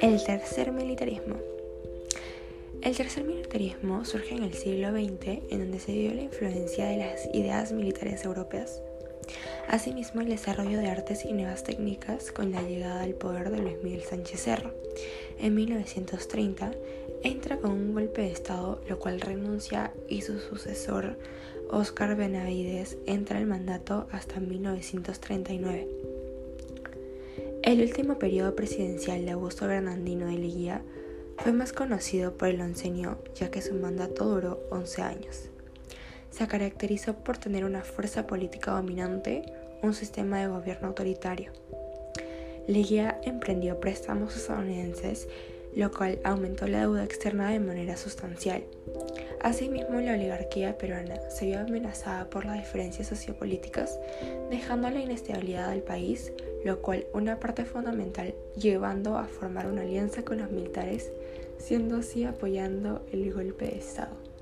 El tercer militarismo. El tercer militarismo surge en el siglo XX, en donde se dio la influencia de las ideas militares europeas. Asimismo, el desarrollo de artes y nuevas técnicas con la llegada al poder de Luis Miguel Sánchez Cerro. En 1930 entra con un golpe de Estado, lo cual renuncia y su sucesor, Óscar Benavides, entra al mandato hasta 1939. El último periodo presidencial de Augusto Bernardino de Leguía fue más conocido por el oncenio, ya que su mandato duró 11 años. Se caracterizó por tener una fuerza política dominante, un sistema de gobierno autoritario. Leguía emprendió préstamos estadounidenses, lo cual aumentó la deuda externa de manera sustancial. Asimismo, la oligarquía peruana se vio amenazada por las diferencias sociopolíticas, dejando la inestabilidad del país, lo cual una parte fundamental llevando a formar una alianza con los militares, siendo así apoyando el golpe de Estado.